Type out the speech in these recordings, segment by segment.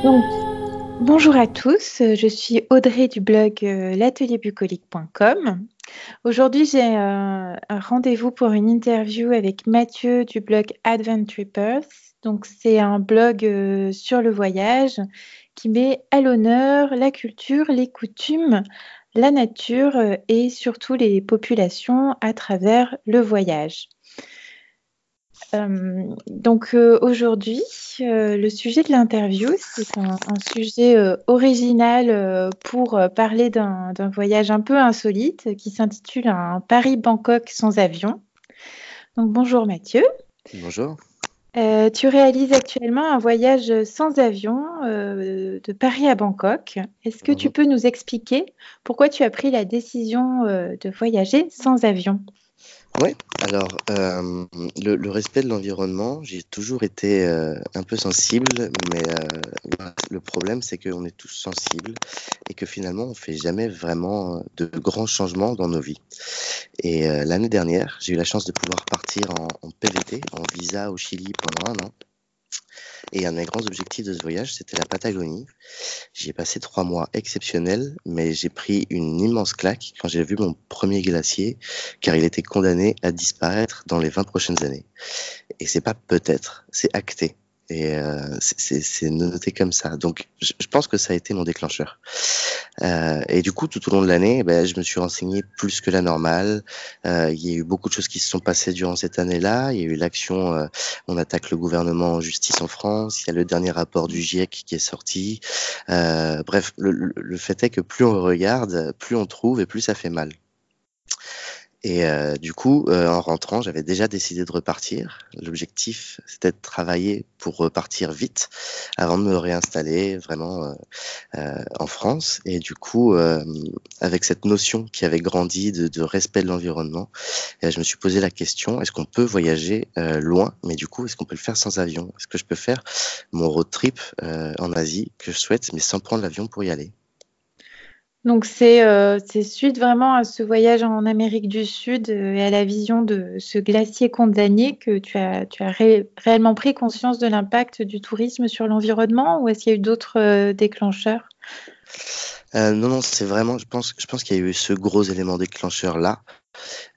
Bonjour à tous, je suis Audrey du blog euh, l'atelierbucolique.com. Aujourd'hui, j'ai euh, un rendez-vous pour une interview avec Mathieu du blog Adventurers. Donc, c'est un blog euh, sur le voyage qui met à l'honneur la culture, les coutumes, la nature et surtout les populations à travers le voyage. Euh, donc euh, aujourd'hui, euh, le sujet de l'interview, c'est un, sujet original pour parler d'un voyage un peu insolite qui s'intitule un Paris-Bangkok sans avion. Donc bonjour Mathieu. Bonjour. tu réalises actuellement un voyage sans avion de Paris à Bangkok. Est-ce que tu peux nous expliquer pourquoi tu as pris la décision de voyager sans avion? Oui, alors euh, le, respect de l'environnement, j'ai toujours été euh, un peu sensible, mais euh, le problème c'est qu'on est tous sensibles et que finalement on fait jamais vraiment de grands changements dans nos vies. Et l'année dernière, j'ai eu la chance de pouvoir partir en, en PVT, en visa au Chili pendant un an. Et un des grands objectifs de ce voyage, c'était la Patagonie. J'y ai passé trois mois exceptionnels, mais j'ai pris une immense claque quand j'ai vu mon premier glacier, car il était condamné à disparaître dans les 20 prochaines années. Et c'est pas peut-être, c'est acté. Et euh, c'est noté comme ça. Donc, je, pense que ça a été mon déclencheur. Euh, et du coup, tout au long de l'année, ben, je me suis renseigné plus que la normale. Euh, il y a eu beaucoup de choses qui se sont passées durant cette année-là. Il y a eu l'action euh, On attaque le gouvernement en justice en France. Il y a le dernier rapport du GIEC qui est sorti. Euh, bref, le, le fait est que plus on regarde, plus on trouve et plus ça fait mal. Et euh, du coup, euh, en rentrant, j'avais déjà décidé de repartir. L'objectif, c'était de travailler pour repartir vite avant de me réinstaller vraiment euh, en France. Et du coup, avec cette notion qui avait grandi de, de respect de l'environnement, je me suis posé la question est-ce qu'on peut voyager loin, mais du coup, est-ce qu'on peut le faire sans avion? Est-ce que je peux faire mon road trip en Asie que je souhaite, mais sans prendre l'avion pour y aller? Donc euh, c'est suite vraiment à ce voyage en Amérique du Sud euh, et à la vision de ce glacier condamné que tu as, tu as réellement pris conscience de l'impact du tourisme sur l'environnement ou est-ce qu'il y a eu d'autres euh, déclencheurs? Non, non, c'est vraiment, je pense, je pense qu'il y a eu ce gros élément déclencheur là.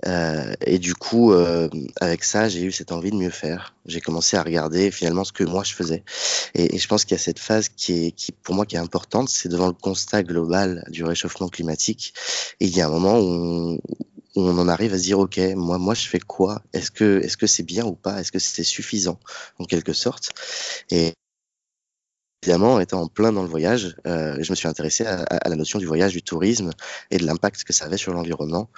Euh, et du coup, euh, avec ça, j'ai eu cette envie de mieux faire. J'ai commencé à regarder finalement ce que moi je faisais. Et, je pense qu'il y a cette phase qui est, qui pour moi, qui est importante, c'est devant le constat global du réchauffement climatique. Il y a un moment où on, en arrive à se dire, ok, moi, moi, je fais quoi? Est-ce que, est-ce que c'est bien ou pas? Est-ce que c'est suffisant en quelque sorte? Et évidemment, étant en plein dans le voyage, euh, je me suis intéressé à, à, la notion du voyage, du tourisme et de l'impact que ça avait sur l'environnement.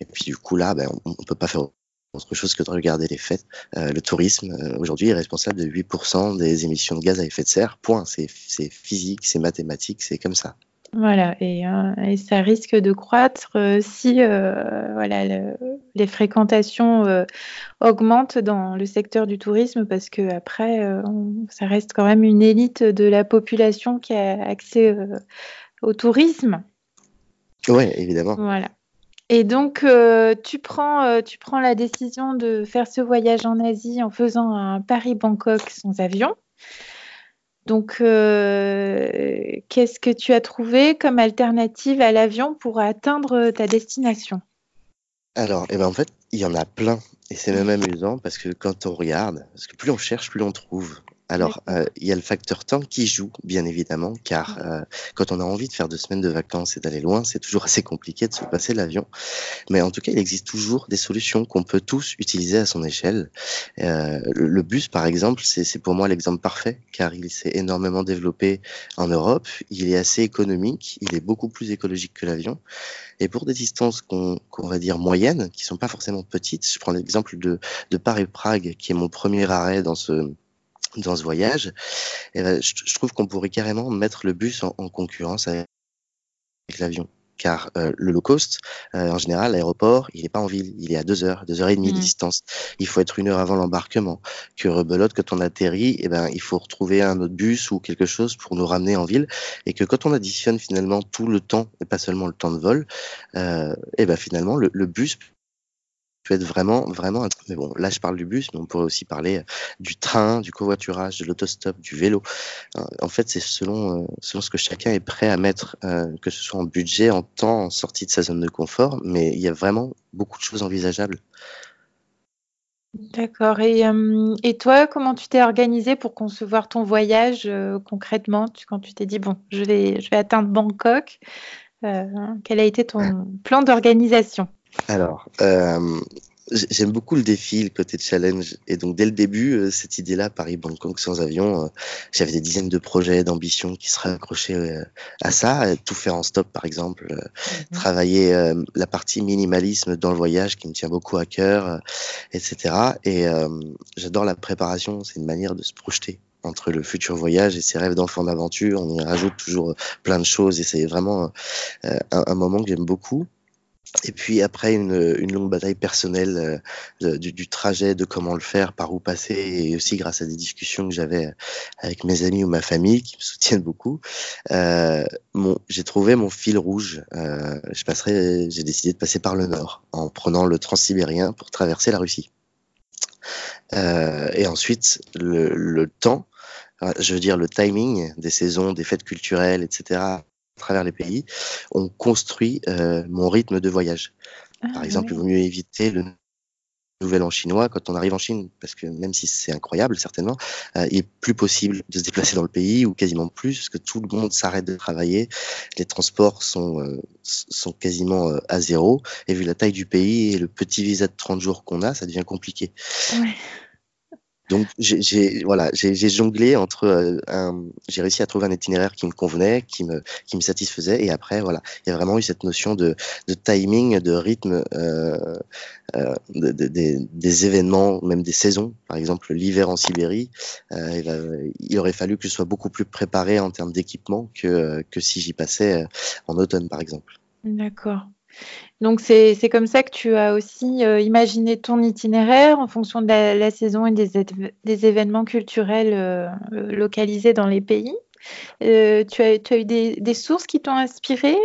Et puis du coup là, ben, on ne peut pas faire autre chose que de regarder les faits. Euh, le tourisme, euh, aujourd'hui, est responsable de 8% des émissions de gaz à effet de serre. Point. C'est physique, c'est mathématique, c'est comme ça. Voilà, et, euh, et, ça risque de croître euh, si euh, voilà, le, les fréquentations augmentent dans le secteur du tourisme, parce que après, ça reste quand même une élite de la population qui a accès au tourisme. Oui, évidemment. Voilà. Et donc, tu, prends, tu prends la décision de faire ce voyage en Asie en faisant un Paris-Bangkok sans avion. Donc, euh, qu'est-ce que tu as trouvé comme alternative à l'avion pour atteindre ta destination? Alors, eh ben, en fait, il y en a plein. Et c'est même amusant parce que quand on regarde, parce que plus on cherche, plus on trouve. Alors, euh, il y a le facteur temps qui joue, bien évidemment, car euh, quand on a envie de faire deux semaines de vacances et d'aller loin, c'est toujours assez compliqué de se passer l'avion. Mais en tout cas, il existe toujours des solutions qu'on peut tous utiliser à son échelle. Euh, le, bus, par exemple, c'est pour moi l'exemple parfait, car il s'est énormément développé en Europe. Il est assez économique, il est beaucoup plus écologique que l'avion. Et pour des distances qu'on va dire moyennes, qui sont pas forcément petites, je prends l'exemple de, de Paris-Prague, qui est mon premier arrêt dans ce dans ce voyage, et ben, je, trouve qu'on pourrait carrément mettre le bus en, concurrence avec, l'avion. Car euh, le low cost, euh, en général, l'aéroport, il n'est pas en ville, il est à deux heures, deux heures et demie de mmh. distance. Il faut être une heure avant l'embarquement. Que rebelote, quand on atterrit, eh ben, il faut retrouver un autre bus ou quelque chose pour nous ramener en ville. Et que quand on additionne finalement tout le temps, et pas seulement le temps de vol, euh, et ben finalement, le, le bus peut être vraiment, vraiment. Mais bon, là, je parle du bus, mais on pourrait aussi parler du train, du covoiturage, de l'autostop, du vélo. En fait, c'est selon, selon ce que chacun est prêt à mettre, que ce soit en budget, en temps, en sortie de sa zone de confort. Mais il y a vraiment beaucoup de choses envisageables. D'accord. Et, et, toi, comment tu t'es organisé pour concevoir ton voyage concrètement? Quand tu t'es dit, bon, je vais, je vais atteindre Bangkok, quel a été ton plan d'organisation? Alors, euh, J'aime beaucoup le défi, le côté challenge. Et donc, dès le début, euh, cette idée-là, Paris-Bangkok sans avion, euh, j'avais des dizaines de projets, d'ambitions qui seraient accrochés euh, à ça. Tout faire en stop, par exemple. Mhm. Travailler la partie minimalisme dans le voyage qui me tient beaucoup à cœur, etc. Et j'adore la préparation. C'est une manière de se projeter entre le futur voyage et ses rêves d'enfant d'aventure. On y rajoute toujours plein de choses et c'est vraiment un, un moment que j'aime beaucoup. Et puis après une, une longue bataille personnelle euh, du, du, trajet, de comment le faire, par où passer, et aussi grâce à des discussions que j'avais avec mes amis ou ma famille qui me soutiennent beaucoup, euh, j'ai trouvé mon fil rouge. Euh, j'ai décidé de passer par le nord en prenant le transsibérien pour traverser la Russie. Euh, et ensuite le, le temps, je veux dire le timing des saisons, des fêtes culturelles, etc travers les pays, on construit euh, mon rythme de voyage. Ah, Par exemple, il vaut mieux éviter le nouvel an chinois quand on arrive en Chine, parce que même si c'est incroyable, certainement, euh, il est plus possible de se déplacer dans le pays, ou quasiment plus, parce que tout le monde s'arrête de travailler, les transports sont, euh, sont quasiment euh, à zéro, et vu la taille du pays et le petit visa de 30 jours qu'on a, ça devient compliqué. Ouais. Donc j'ai voilà, j'ai jonglé entre euh, un, j'ai réussi à trouver un itinéraire qui me convenait, qui me qui me satisfaisait, et après voilà, il y a vraiment eu cette notion de, de timing, de rythme, euh, euh, de, de, des événements, même des saisons. Par exemple, l'hiver en Sibérie, euh, il, il, aurait fallu que je sois beaucoup plus préparé en termes d'équipement que que si j'y passais en automne, par exemple. D'accord. Donc c'est comme ça que tu as aussi euh, imaginé ton itinéraire en fonction de la, saison et des, des événements culturels euh, localisés dans les pays. Euh, tu, as, tu, as, eu des, des sources qui t'ont inspiré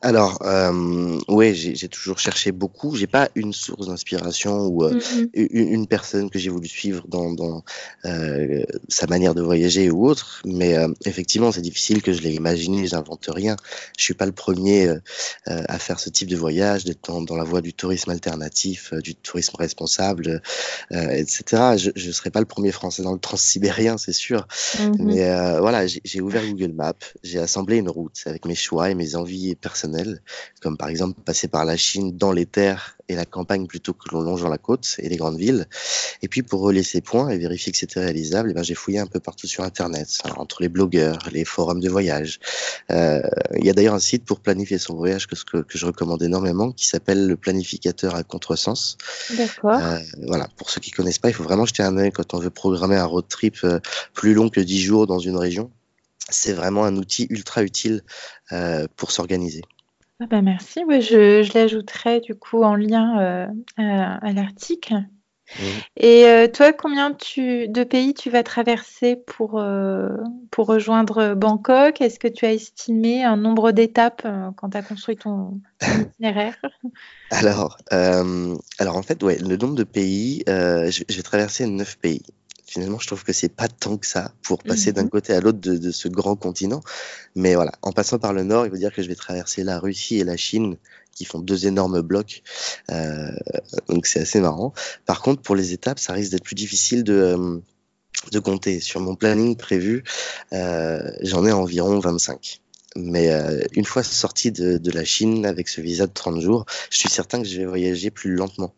alors, euh, oui, j'ai toujours cherché beaucoup. J'ai pas une source d'inspiration ou euh, mm-hmm. une, personne que j'ai voulu suivre dans, dans euh, sa manière de voyager ou autre. Mais euh, effectivement, c'est difficile que je l'ai imaginé. J'invente rien. Je suis pas le premier euh, à faire ce type de voyage, d'être dans, dans, la voie du tourisme alternatif, du tourisme responsable, etc. Je, je serai pas le premier Français dans le transsibérien, c'est sûr. Mm-hmm. Mais voilà, j'ai ouvert Google Maps, j'ai assemblé une route avec mes choix et mes envies personnelles comme par exemple passer par la Chine dans les terres et la campagne plutôt que l'on longe dans la côte et les grandes villes. Et puis pour relier ces points et vérifier que c'était réalisable, eh ben, j'ai fouillé un peu partout sur Internet, entre les blogueurs, les forums de voyage. Euh, il y a d'ailleurs un site pour planifier son voyage que, que, que je recommande énormément, qui s'appelle le planificateur à contresens. D'accord. Euh, voilà, pour ceux qui connaissent pas, il faut vraiment jeter un œil quand on veut programmer un road trip euh, plus long que 10 jours dans une région. C'est vraiment un outil ultra utile euh, pour s'organiser. Ah bah merci, je, je l'ajouterai du coup en lien euh, à, l'article. Mmh. Et euh, toi, combien tu, de pays tu vas traverser pour, euh, pour rejoindre Bangkok? Est-ce que tu as estimé un nombre d'étapes quand tu as construit ton, itinéraire? Alors, alors, en fait, ouais, le nombre de pays, je, je, vais traverser neuf pays finalement, je trouve que c'est pas tant que ça pour passer d'un mhm. côté à l'autre de, ce grand continent. Mais voilà, en passant par le nord, il veut dire que je vais traverser la Russie et la Chine qui font deux énormes blocs. Euh, donc c'est assez marrant. Par contre, pour les étapes, ça risque d'être plus difficile de euh, de compter. Sur mon planning prévu, euh, j'en ai environ 25. Mais euh, une fois sorti de, de, la Chine avec ce visa de 30 jours, je suis certain que je vais voyager plus lentement.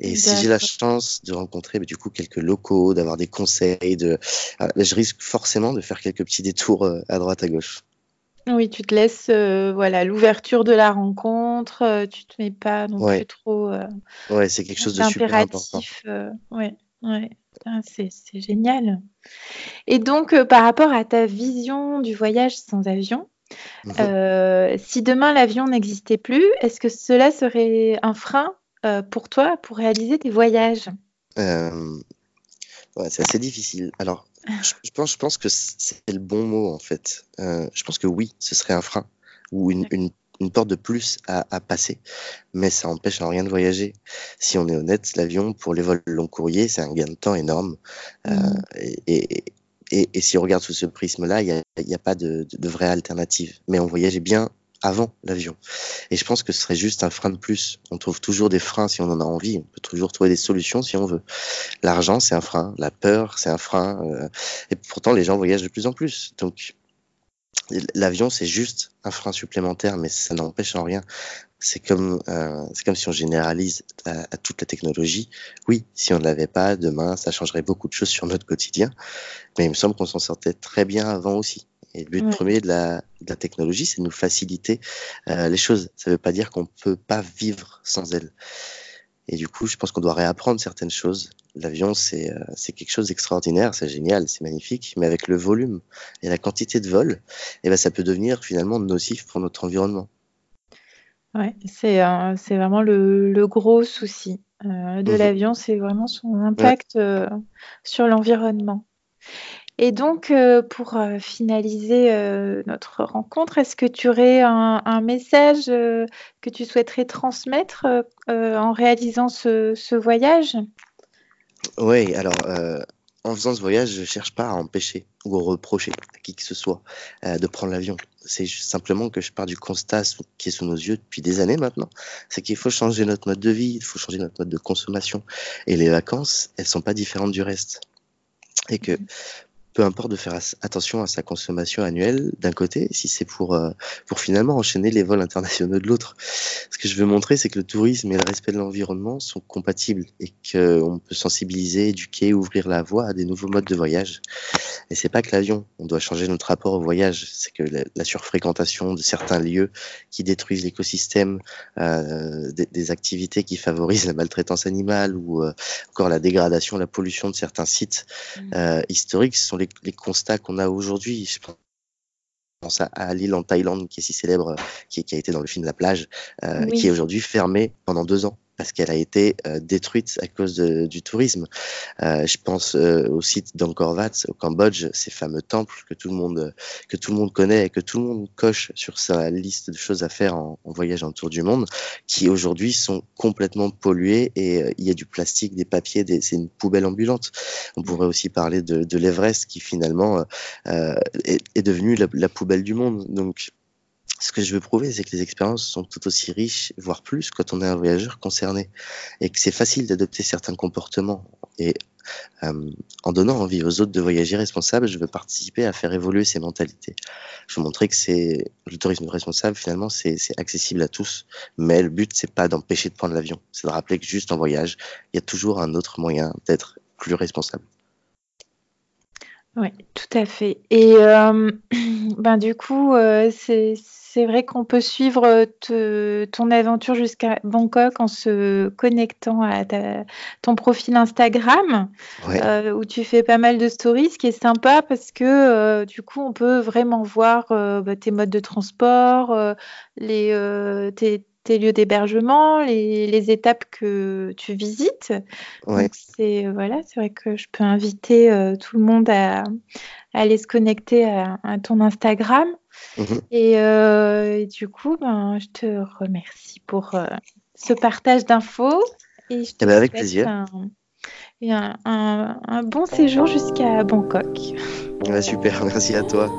Et si j'ai la chance de rencontrer bah, du coup quelques locaux, d'avoir des conseils, de, euh, je risque forcément de faire quelques petits détours euh, à droite à gauche. Oui, tu te laisses euh, voilà l'ouverture de la rencontre, euh, tu te mets pas non plus trop. ouais, c'est quelque chose de super important. ouais, ouais. C'est génial. Et donc, par rapport à ta vision du voyage sans avion. Euh, si demain l'avion n'existait plus, est-ce que cela serait un frein euh, pour toi pour réaliser tes voyages? Euh, ouais, C'est assez difficile. Alors, je, pense, je pense que c'est le bon mot en fait. je pense que oui, ce serait un frein ou une, une, une porte de plus à, passer, mais ça empêche en rien de voyager. Si on est honnête, l'avion pour les vols long courriers, c'est un gain de temps énorme. Mmh. et, et, si on regarde sous ce prisme-là, il n'y a, pas de, de, vraie alternative. Mais on voyageait bien avant l'avion. Et je pense que ce serait juste un frein de plus. On trouve toujours des freins si on en a envie. On peut toujours trouver des solutions si on veut. L'argent, c'est un frein. La peur, c'est un frein. Euh, et pourtant, les gens voyagent de plus en plus. Donc, l'avion, c'est juste un frein supplémentaire, mais ça n'empêche en rien. C'est comme, euh, c'est comme si on généralise à, à, toute la technologie. Oui, si on ne l'avait pas, demain, ça changerait beaucoup de choses sur notre quotidien. Mais il me semble qu'on s'en sortait très bien avant aussi. Et le but premier de la, de la technologie, c'est de nous faciliter euh, les choses. Ça ne veut pas dire qu'on ne peut pas vivre sans elle. Et du coup, je pense qu'on doit réapprendre certaines choses. L'avion, c'est euh, c'est quelque chose d'extraordinaire, c'est génial, c'est magnifique, mais avec le volume et la quantité de vol, eh ben, ça peut devenir finalement nocif pour notre environnement. Ouais, c'est euh, c'est vraiment le, le, gros souci euh, de mmh l'avion, c'est vraiment son impact ouais. euh, sur l'environnement. Et donc, pour finaliser notre rencontre, est-ce que tu aurais un, un message que tu souhaiterais transmettre en réalisant ce, ce voyage? Oui, alors en faisant ce voyage, je cherche pas à empêcher ou à reprocher à qui que ce soit de prendre l'avion. C'est simplement que je pars du constat qui est sous nos yeux depuis des années maintenant, c'est qu'il faut changer notre mode de vie, il faut changer notre mode de consommation. Et les vacances, elles sont pas différentes du reste. Et que mmh peu importe de faire attention à sa consommation annuelle d'un côté, si c'est pour, euh, pour finalement enchaîner les vols internationaux de l'autre. Ce que je veux montrer, c'est que le tourisme et le respect de l'environnement sont compatibles et qu'on peut sensibiliser, éduquer, ouvrir la voie à des nouveaux modes de voyage. Et c'est pas que l'avion, on doit changer notre rapport au voyage, c'est que la, la, surfréquentation de certains lieux qui détruisent l'écosystème, euh, des, des, activités qui favorisent la maltraitance animale ou euh, encore la dégradation, la pollution de certains sites mmh. historiques sont les, les constats qu'on a aujourd'hui. Je pense à, l'île en Thaïlande qui est si célèbre, qui, qui, a été dans le film La plage, euh, oui. qui est aujourd'hui fermée pendant deux ans parce qu'elle a été euh, détruite à cause du tourisme. Euh, je pense euh, au site d'Angkor au Cambodge, ces fameux temples que tout le monde que tout le monde connaît et que tout le monde coche sur sa liste de choses à faire en, en voyage autour du monde, qui aujourd'hui sont complètement pollués et il y a du plastique, des papiers, c'est une poubelle ambulante. On pourrait aussi parler de, l'Everest qui finalement est, est devenu la, la poubelle du monde. Donc ce que je veux prouver, c'est que les expériences sont tout aussi riches, voire plus, quand on est un voyageur concerné. Et que c'est facile d'adopter certains comportements. Et euh, en donnant envie aux autres de voyager responsable, je veux participer à faire évoluer ces mentalités. Je veux montrer que c'est le tourisme responsable, finalement, c'est accessible à tous. Mais le but, c'est pas d'empêcher de prendre l'avion. C'est de rappeler que juste en voyage, il y a toujours un autre moyen d'être plus responsable. Oui, tout à fait. Et euh, ben du coup, euh, c'est c'est vrai qu'on peut suivre euh, te, ton aventure jusqu'à Bangkok en se connectant à ta, ton profil Instagram, ouais. euh, où tu fais pas mal de stories, ce qui est sympa parce que euh, du coup, on peut vraiment voir bah, tes modes de transport, les, tes, tes, lieux d'hébergement, les, les, étapes que tu visites. Ouais. Donc c'est voilà, c'est vrai que je peux inviter tout le monde à, à, aller se connecter à, à ton Instagram. Mmh. Et, euh, et, du coup, ben, je te remercie pour euh, ce partage d'infos. Et je te eh ben avec plaisir. Un, un, un, un, bon séjour jusqu'à Bangkok. Super, merci à toi.